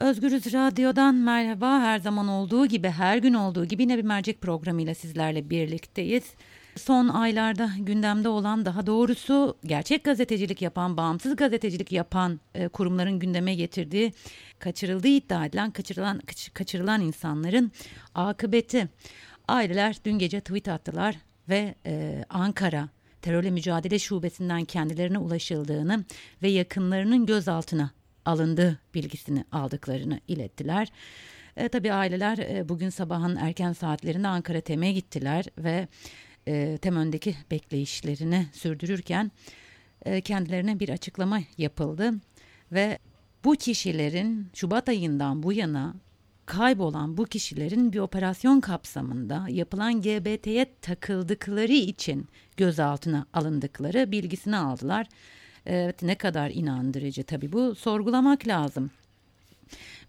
Özgürüz Radyo'dan merhaba. Her zaman olduğu gibi, her gün olduğu gibi yine bir mercek programıyla sizlerle birlikteyiz. Son aylarda gündemde olan daha doğrusu gerçek gazetecilik yapan, bağımsız gazetecilik yapan e, kurumların gündeme getirdiği kaçırıldığı iddia edilen kaçırılan kaçırılan insanların akıbeti. Aileler dün gece tweet attılar ve e, Ankara Terörle Mücadele Şubesi'nden kendilerine ulaşıldığını ve yakınlarının gözaltına alındığı bilgisini aldıklarını ilettiler. E, tabii aileler e, bugün sabahın erken saatlerinde Ankara TEM'e gittiler ve e, TEM öndeki bekleyişlerini sürdürürken e, kendilerine bir açıklama yapıldı ve bu kişilerin Şubat ayından bu yana kaybolan bu kişilerin bir operasyon kapsamında yapılan GBT'ye takıldıkları için gözaltına alındıkları bilgisini aldılar. Evet ne kadar inandırıcı tabii bu sorgulamak lazım.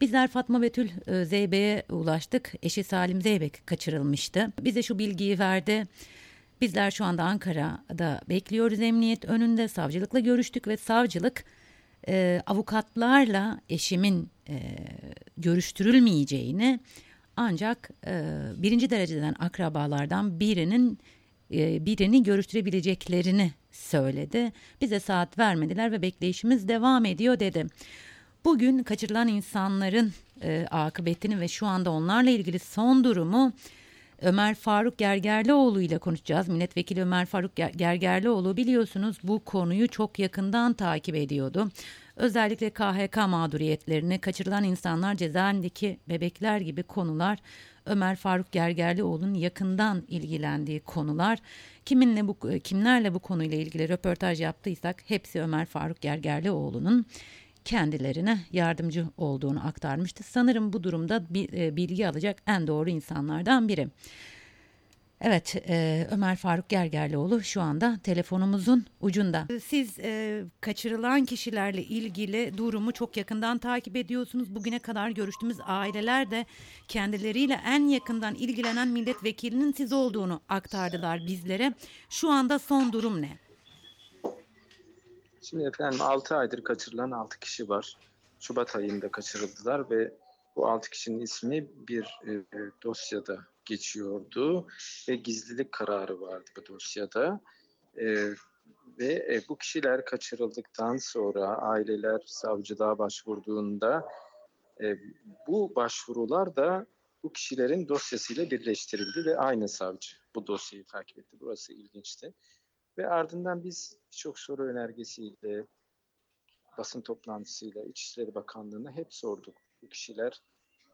Bizler Fatma Betül e, Zeybe'ye ulaştık. Eşi Salim Zeybek kaçırılmıştı. Bize şu bilgiyi verdi. Bizler şu anda Ankara'da bekliyoruz emniyet önünde. Savcılıkla görüştük ve savcılık e, avukatlarla eşimin e, görüştürülmeyeceğini ancak e, birinci dereceden akrabalardan birinin e, birini görüştürebileceklerini söyledi. Bize saat vermediler ve bekleyişimiz devam ediyor dedi. Bugün kaçırılan insanların e, akıbetini ve şu anda onlarla ilgili son durumu Ömer Faruk Gergerlioğlu ile konuşacağız. Milletvekili Ömer Faruk Gergerlioğlu biliyorsunuz bu konuyu çok yakından takip ediyordu. Özellikle KHK mağduriyetlerini, kaçırılan insanlar, cezaevindeki bebekler gibi konular Ömer Faruk Gergerlioğlu'nun yakından ilgilendiği konular. Kiminle bu kimlerle bu konuyla ilgili röportaj yaptıysak hepsi Ömer Faruk Gergerlioğlu'nun kendilerine yardımcı olduğunu aktarmıştı. Sanırım bu durumda e, bilgi alacak en doğru insanlardan biri. Evet, e, Ömer Faruk Gergerlioğlu şu anda telefonumuzun ucunda. Siz e, kaçırılan kişilerle ilgili durumu çok yakından takip ediyorsunuz. Bugüne kadar görüştüğümüz aileler de kendileriyle en yakından ilgilenen milletvekilinin siz olduğunu aktardılar bizlere. Şu anda son durum ne? Şimdi efendim 6 aydır kaçırılan 6 kişi var. Şubat ayında kaçırıldılar ve bu 6 kişinin ismi bir e, dosyada geçiyordu ve gizlilik kararı vardı bu dosyada. E, ve e, bu kişiler kaçırıldıktan sonra aileler savcılığa başvurduğunda e, bu başvurular da bu kişilerin dosyasıyla birleştirildi ve aynı savcı bu dosyayı takip etti. Burası ilginçti. Ve ardından biz birçok soru önergesiyle, basın toplantısıyla, İçişleri Bakanlığı'na hep sorduk. Bu kişiler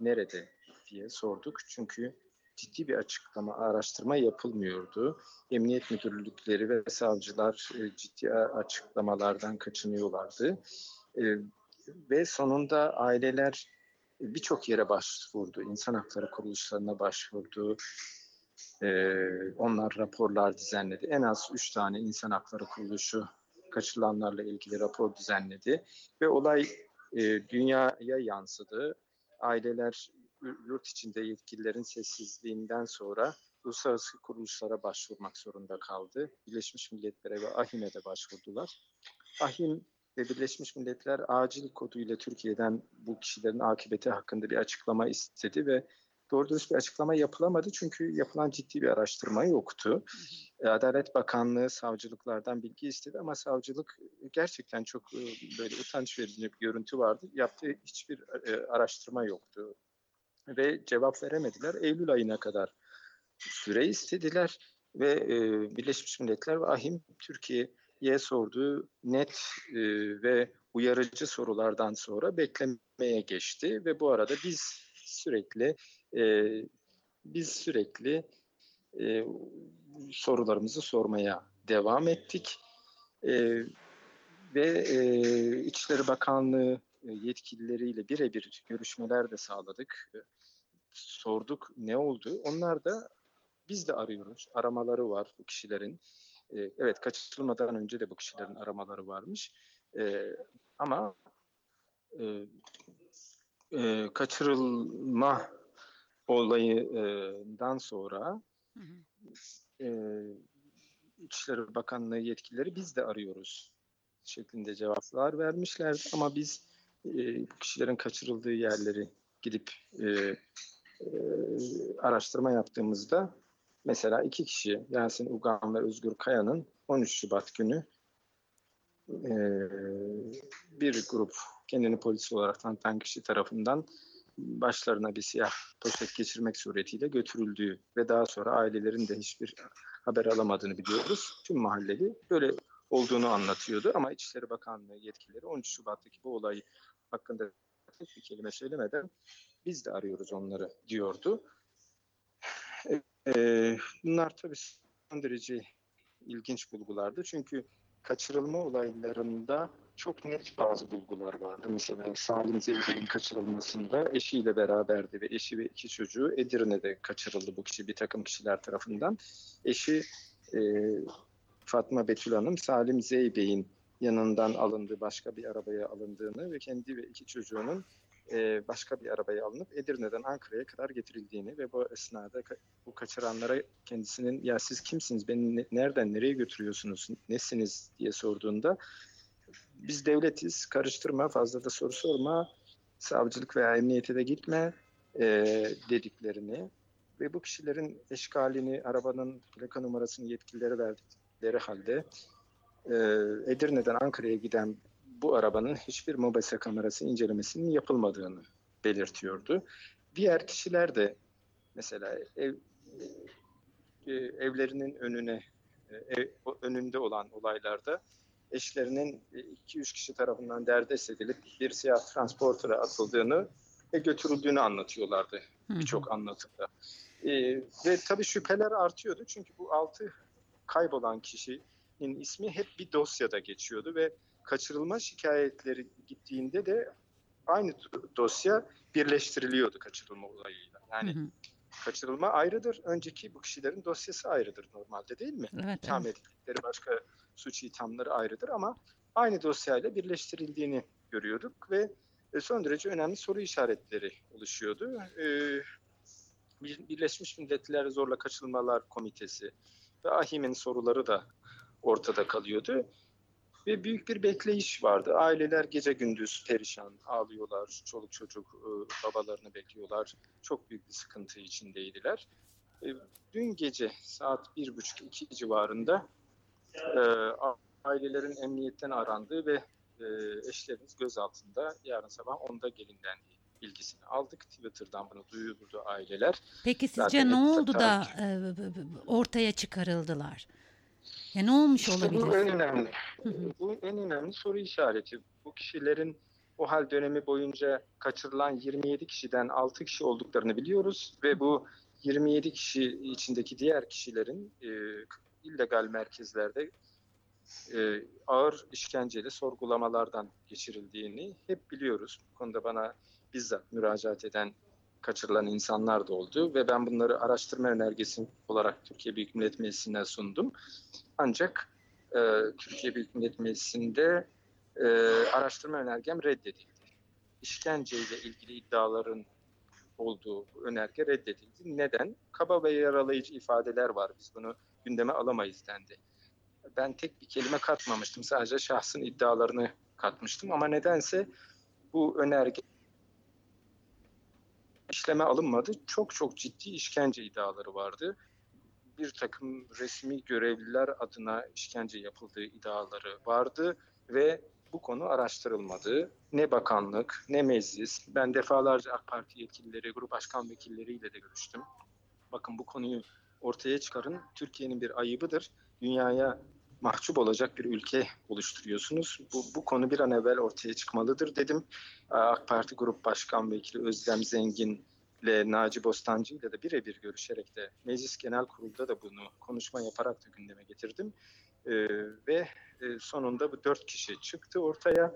nerede diye sorduk. Çünkü ciddi bir açıklama, araştırma yapılmıyordu. Emniyet müdürlükleri ve savcılar e, ciddi açıklamalardan kaçınıyorlardı. E, ve sonunda aileler birçok yere başvurdu. İnsan hakları kuruluşlarına başvurdu. E, onlar raporlar düzenledi. En az üç tane insan hakları kuruluşu kaçırılanlarla ilgili rapor düzenledi. Ve olay dünyaya yansıdı. Aileler yurt içinde yetkililerin sessizliğinden sonra uluslararası kuruluşlara başvurmak zorunda kaldı. Birleşmiş Milletler'e ve AHİM'e de başvurdular. AHİM ve Birleşmiş Milletler acil koduyla Türkiye'den bu kişilerin akıbeti hakkında bir açıklama istedi ve doğru dürüst bir açıklama yapılamadı çünkü yapılan ciddi bir araştırma yoktu. Adalet Bakanlığı savcılıklardan bilgi istedi ama savcılık gerçekten çok böyle utanç verici bir görüntü vardı. Yaptığı hiçbir araştırma yoktu ve cevap veremediler. Eylül ayına kadar süre istediler ve e, Birleşmiş Milletler ve AHİM Türkiye'ye sorduğu net e, ve uyarıcı sorulardan sonra beklemeye geçti ve bu arada biz sürekli e, biz sürekli e, sorularımızı sormaya devam ettik e, ve e, İçişleri Bakanlığı yetkilileriyle birebir görüşmeler de sağladık. Sorduk ne oldu? Onlar da biz de arıyoruz. Aramaları var bu kişilerin. Evet kaçırılmadan önce de bu kişilerin aramaları varmış. Ama kaçırılma olayından sonra İçişleri Bakanlığı yetkilileri biz de arıyoruz şeklinde cevaplar vermişlerdi ama biz e, kişilerin kaçırıldığı yerleri gidip e, e, araştırma yaptığımızda mesela iki kişi Yasin Ugan ve Özgür Kaya'nın 13 Şubat günü e, bir grup kendini polis olarak tanıtan kişi tarafından başlarına bir siyah poşet geçirmek suretiyle götürüldüğü ve daha sonra ailelerin de hiçbir haber alamadığını biliyoruz. Tüm mahalleli böyle olduğunu anlatıyordu ama İçişleri Bakanlığı yetkilileri 13 Şubat'taki bu olay hakkında tek bir kelime söylemeden biz de arıyoruz onları diyordu. Ee, bunlar tabii son derece ilginç bulgulardı. Çünkü kaçırılma olaylarında çok net bazı bulgular vardı. Mesela Salim Zeybe'nin kaçırılmasında eşiyle beraberdi ve eşi ve iki çocuğu Edirne'de kaçırıldı bu kişi bir takım kişiler tarafından. Eşi e, Fatma Betül Hanım Salim Zeybey'in yanından alındığı başka bir arabaya alındığını ve kendi ve iki çocuğunun e, başka bir arabaya alınıp Edirne'den Ankara'ya kadar getirildiğini ve bu esnada bu kaçıranlara kendisinin ya siz kimsiniz, beni nereden nereye götürüyorsunuz, nesiniz? diye sorduğunda biz devletiz, karıştırma, fazla da soru sorma, savcılık veya emniyete de gitme e, dediklerini ve bu kişilerin eşkalini, arabanın plaka numarasını yetkililere verdikleri halde e, Edirne'den Ankara'ya giden bu arabanın hiçbir mobese kamerası incelemesinin yapılmadığını belirtiyordu. Diğer kişiler de mesela ev, e, evlerinin önüne e, ev, önünde olan olaylarda eşlerinin 2-3 kişi tarafından derdest edilip bir siyah transporter'a atıldığını ve götürüldüğünü anlatıyorlardı birçok anlatımda. E, ve tabii şüpheler artıyordu çünkü bu altı kaybolan kişinin ismi hep bir dosyada geçiyordu ve kaçırılma şikayetleri gittiğinde de aynı dosya birleştiriliyordu kaçırılma olayıyla. Yani hı hı. kaçırılma ayrıdır. Önceki bu kişilerin dosyası ayrıdır normalde değil mi? Evet, İtham evet. edildikleri başka suç ithamları ayrıdır ama aynı dosyayla birleştirildiğini görüyorduk ve e, son derece önemli soru işaretleri oluşuyordu. Ee, Birleşmiş Milletler Zorla Kaçırılmalar Komitesi ve AHİM'in soruları da ortada kalıyordu. Ve büyük bir bekleyiş vardı. Aileler gece gündüz perişan, ağlıyorlar. Çoluk çocuk e, babalarını bekliyorlar. Çok büyük bir sıkıntı içindeydiler. E, dün gece saat bir buçuk iki civarında e, ailelerin emniyetten arandığı ve eşlerimiz gözaltında yarın sabah 10'da gelinlendiği bilgisini aldık. Twitter'dan bunu duyurdu aileler. Peki sizce Zaten ne oldu da ortaya çıkarıldılar? Ya ne olmuş işte olabilir? Bu en önemli. bu en önemli soru işareti. Bu kişilerin o hal dönemi boyunca kaçırılan 27 kişiden 6 kişi olduklarını biliyoruz ve bu 27 kişi içindeki diğer kişilerin e, illegal merkezlerde e, ağır işkenceyle sorgulamalardan geçirildiğini hep biliyoruz. Bu konuda bana bizzat müracaat eden kaçırılan insanlar da oldu ve ben bunları araştırma önergesi olarak Türkiye Büyük Millet Meclisi'ne sundum. Ancak e, Türkiye Büyük Millet Meclisi'nde e, araştırma önergem reddedildi. İşkenceyle ilgili iddiaların olduğu önerge reddedildi. Neden? Kaba ve yaralayıcı ifadeler var. Biz bunu gündeme alamayız dendi. Ben tek bir kelime katmamıştım. Sadece şahsın iddialarını katmıştım. Ama nedense bu önerge işleme alınmadı. Çok çok ciddi işkence iddiaları vardı. Bir takım resmi görevliler adına işkence yapıldığı iddiaları vardı ve bu konu araştırılmadı. Ne bakanlık, ne meclis. Ben defalarca AK Parti yetkilileri, grup başkan vekilleriyle de görüştüm. Bakın bu konuyu ortaya çıkarın. Türkiye'nin bir ayıbıdır. Dünyaya mahcup olacak bir ülke oluşturuyorsunuz. Bu, bu konu bir an evvel ortaya çıkmalıdır dedim. AK Parti Grup Başkan Vekili Özlem Zengin ile Naci Bostancı ile de birebir görüşerek de Meclis Genel Kurulu'da da bunu konuşma yaparak da gündeme getirdim. E, ve e, sonunda bu dört kişi çıktı ortaya.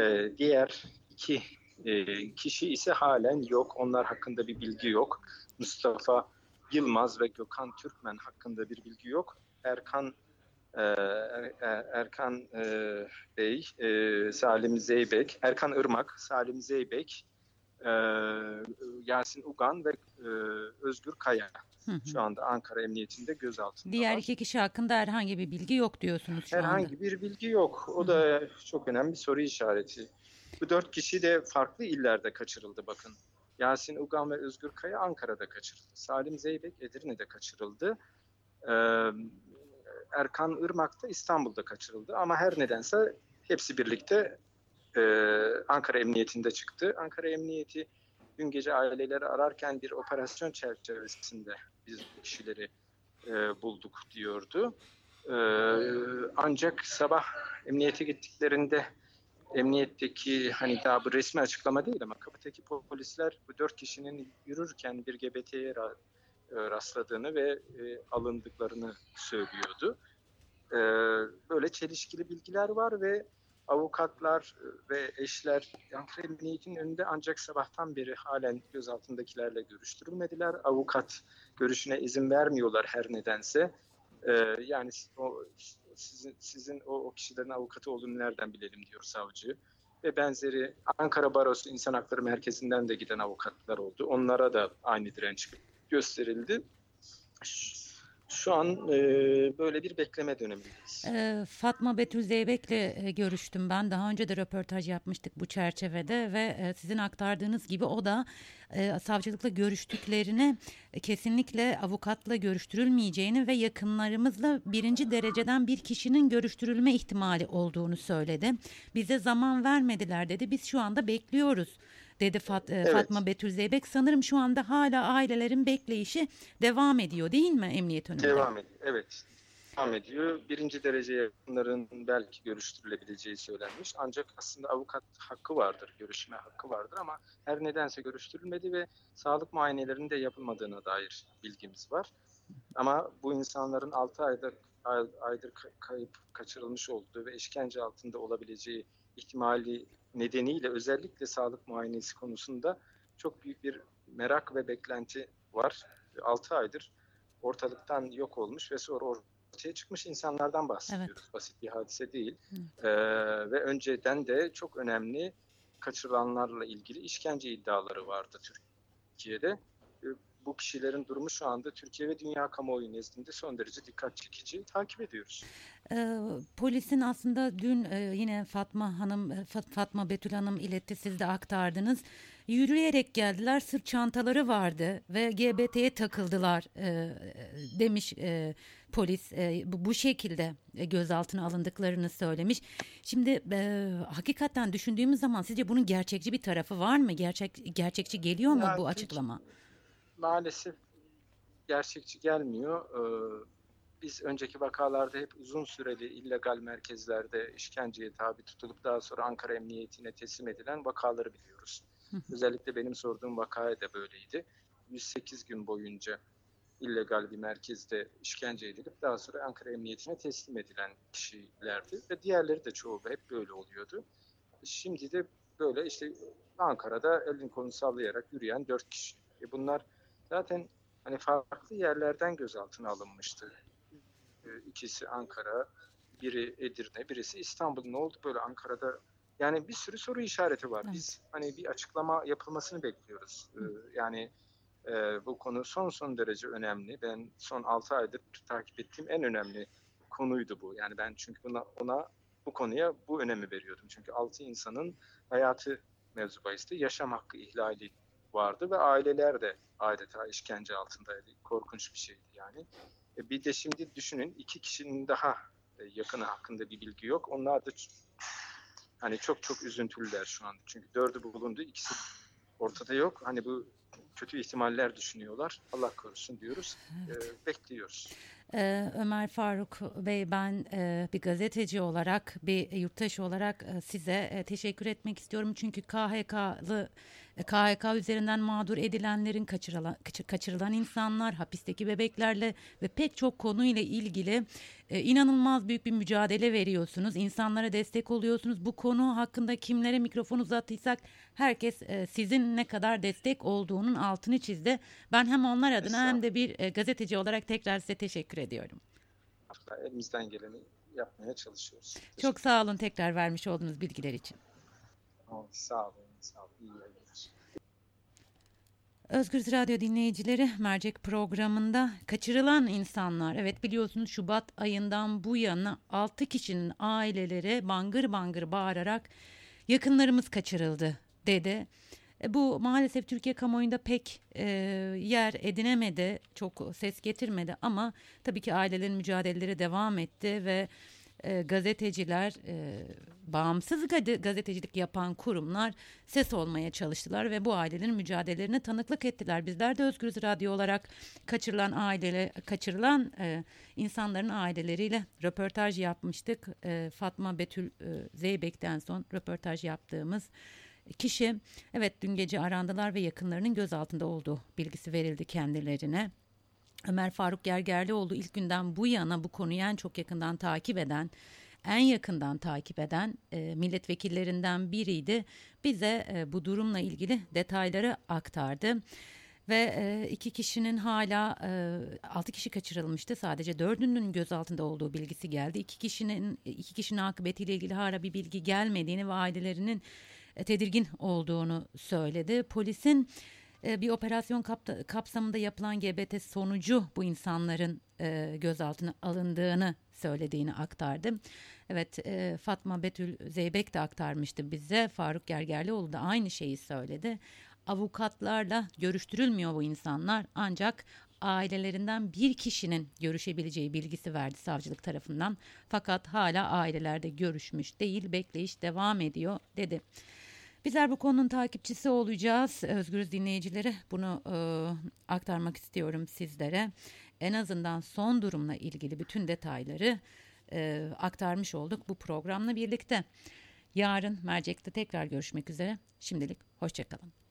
E, diğer iki e, kişi ise halen yok. Onlar hakkında bir bilgi yok. Mustafa Yılmaz ve Gökhan Türkmen hakkında bir bilgi yok. Erkan e, er, er, Erkan e, Bey, e, Salim Zeybek, Erkan Irmak, Salim Zeybek, e, Yasin Ugan ve e, Özgür Kaya. Şu anda Ankara Emniyetinde gözaltında Diğer var. iki kişi hakkında herhangi bir bilgi yok diyorsunuz şu herhangi anda. bir bilgi yok. O da çok önemli bir soru işareti. Bu dört kişi de farklı illerde kaçırıldı bakın. Yasin Ugan ve Özgür Kaya Ankara'da kaçırıldı. Salim Zeybek Edirne'de kaçırıldı. Ee, Erkan Irmak da İstanbul'da kaçırıldı. Ama her nedense hepsi birlikte e, Ankara Emniyetinde çıktı. Ankara Emniyeti dün gece aileleri ararken bir operasyon çerçevesinde biz kişileri e, bulduk diyordu. E, ancak sabah emniyete gittiklerinde emniyetteki hani daha bu resmi açıklama değil ama kapıdaki polisler bu dört kişinin yürürken bir GBT'ye e, rastladığını ve e, alındıklarını söylüyordu. E, böyle çelişkili bilgiler var ve avukatlar ve eşler Ankara Emniyeti'nin önünde ancak sabahtan beri halen gözaltındakilerle görüştürülmediler. Avukat görüşüne izin vermiyorlar her nedense. yani o, sizin, sizin o, o kişilerin avukatı olduğunu nereden bilelim diyor savcı. Ve benzeri Ankara Barosu İnsan Hakları Merkezi'nden de giden avukatlar oldu. Onlara da aynı direnç gösterildi. Şu an e, böyle bir bekleme dönemindeyiz. E, Fatma Betül Zeybek'le e, görüştüm ben. Daha önce de röportaj yapmıştık bu çerçevede ve e, sizin aktardığınız gibi o da e, savcılıkla görüştüklerini e, kesinlikle avukatla görüştürülmeyeceğini ve yakınlarımızla birinci dereceden bir kişinin görüştürülme ihtimali olduğunu söyledi. Bize zaman vermediler dedi. Biz şu anda bekliyoruz dedi Fat, e, evet. Fatma Betül Zeybek. Sanırım şu anda hala ailelerin bekleyişi devam ediyor değil mi emniyet önünde? Devam ediyor evet devam ediyor. Birinci derece yakınların belki görüştürülebileceği söylenmiş. Ancak aslında avukat hakkı vardır, görüşme hakkı vardır ama her nedense görüştürülmedi ve sağlık muayenelerinin de yapılmadığına dair bilgimiz var. Ama bu insanların 6 aydır aydır kayıp kaçırılmış olduğu ve işkence altında olabileceği ihtimali nedeniyle özellikle sağlık muayenesi konusunda çok büyük bir merak ve beklenti var. 6 aydır ortalıktan yok olmuş ve sonra ortaya çıkmış insanlardan bahsediyoruz. Evet. Basit bir hadise değil. Ee, ve önceden de çok önemli kaçırılanlarla ilgili işkence iddiaları vardı Türkiye'de. Bu kişilerin durumu şu anda Türkiye ve dünya kamuoyu nezdinde son derece dikkat çekici. Takip ediyoruz. Ee, polisin aslında dün e, yine Fatma Hanım, e, Fatma Betül Hanım iletti siz de aktardınız. Yürüyerek geldiler sırt çantaları vardı ve GBT'ye takıldılar e, demiş e, polis. E, bu, bu şekilde e, gözaltına alındıklarını söylemiş. Şimdi e, hakikaten düşündüğümüz zaman sizce bunun gerçekçi bir tarafı var mı? Gerçek Gerçekçi geliyor mu ya, bu açıklama? Maalesef gerçekçi gelmiyor. Ee, biz önceki vakalarda hep uzun süreli illegal merkezlerde işkenceye tabi tutulup daha sonra Ankara Emniyetine teslim edilen vakaları biliyoruz. Özellikle benim sorduğum vakaya da böyleydi. 108 gün boyunca illegal bir merkezde işkence edilip daha sonra Ankara Emniyetine teslim edilen kişilerdi ve diğerleri de çoğu hep böyle oluyordu. Şimdi de böyle işte Ankara'da elin kolunu sallayarak yürüyen dört kişi. E bunlar zaten hani farklı yerlerden gözaltına alınmıştı. E, ikisi Ankara, biri Edirne, birisi İstanbul. Ne oldu böyle Ankara'da? Yani bir sürü soru işareti var. Evet. Biz hani bir açıklama yapılmasını bekliyoruz. Ee, yani e, bu konu son son derece önemli. Ben son 6 aydır takip ettiğim en önemli konuydu bu. Yani ben çünkü buna, ona bu konuya bu önemi veriyordum. Çünkü 6 insanın hayatı mevzu bahisinde yaşam hakkı ihlali vardı ve aileler de adeta işkence altındaydı. Korkunç bir şeydi yani. E, bir de şimdi düşünün iki kişinin daha e, yakını hakkında bir bilgi yok. Onlar da hani çok çok üzüntülüler şu an. Çünkü dördü bulundu, ikisi ortada yok. Hani bu kötü ihtimaller düşünüyorlar. Allah korusun diyoruz. Evet. E, bekliyoruz. Ee, Ömer Faruk Bey ben e, bir gazeteci olarak bir yurttaş olarak e, size e, teşekkür etmek istiyorum. Çünkü KHK'lı KHK üzerinden mağdur edilenlerin kaçırılan, kaçırılan insanlar, hapisteki bebeklerle ve pek çok konuyla ilgili e, inanılmaz büyük bir mücadele veriyorsunuz. İnsanlara destek oluyorsunuz. Bu konu hakkında kimlere mikrofon uzattıysak herkes e, sizin ne kadar destek olduğunun altını çizdi. Ben hem onlar adına hem de bir e, gazeteci olarak tekrar size teşekkür ediyorum. Elimizden geleni yapmaya çalışıyoruz. Çok sağ olun tekrar vermiş olduğunuz bilgiler için. Sağ olun. Sağ olun. İyi Özgür Radyo dinleyicileri mercek programında kaçırılan insanlar evet biliyorsunuz Şubat ayından bu yana 6 kişinin aileleri bangır bangır bağırarak yakınlarımız kaçırıldı dedi. E, bu maalesef Türkiye kamuoyunda pek e, yer edinemedi, çok ses getirmedi ama tabii ki ailelerin mücadeleleri devam etti ve e, gazeteciler, e, bağımsız gazetecilik yapan kurumlar ses olmaya çalıştılar ve bu ailelerin mücadelelerine tanıklık ettiler. Bizler de Özgürüz Radyo olarak kaçırılan aile, kaçırılan e, insanların aileleriyle röportaj yapmıştık. E, Fatma Betül e, Zeybek'ten son röportaj yaptığımız kişi evet dün gece arandılar ve yakınlarının gözaltında olduğu bilgisi verildi kendilerine. Ömer Faruk Gergerlioğlu ilk günden bu yana bu konuyu en çok yakından takip eden, en yakından takip eden e, milletvekillerinden biriydi. Bize e, bu durumla ilgili detayları aktardı. Ve e, iki kişinin hala e, altı kişi kaçırılmıştı. Sadece dördünün gözaltında olduğu bilgisi geldi. İki kişinin iki kişinin akıbetiyle ilgili hala bir bilgi gelmediğini ve ailelerinin e, tedirgin olduğunu söyledi. Polisin bir operasyon kapsamında yapılan GBT sonucu bu insanların e, gözaltına alındığını söylediğini aktardı. Evet Fatma Betül Zeybek de aktarmıştı bize. Faruk Gergerlioğlu da aynı şeyi söyledi. Avukatlarla görüştürülmüyor bu insanlar ancak ailelerinden bir kişinin görüşebileceği bilgisi verdi savcılık tarafından. Fakat hala ailelerde görüşmüş değil bekleyiş devam ediyor dedi. Bizler bu konunun takipçisi olacağız. Özgürüz dinleyicileri bunu e, aktarmak istiyorum sizlere. En azından son durumla ilgili bütün detayları e, aktarmış olduk bu programla birlikte. Yarın mercekte tekrar görüşmek üzere. Şimdilik hoşçakalın.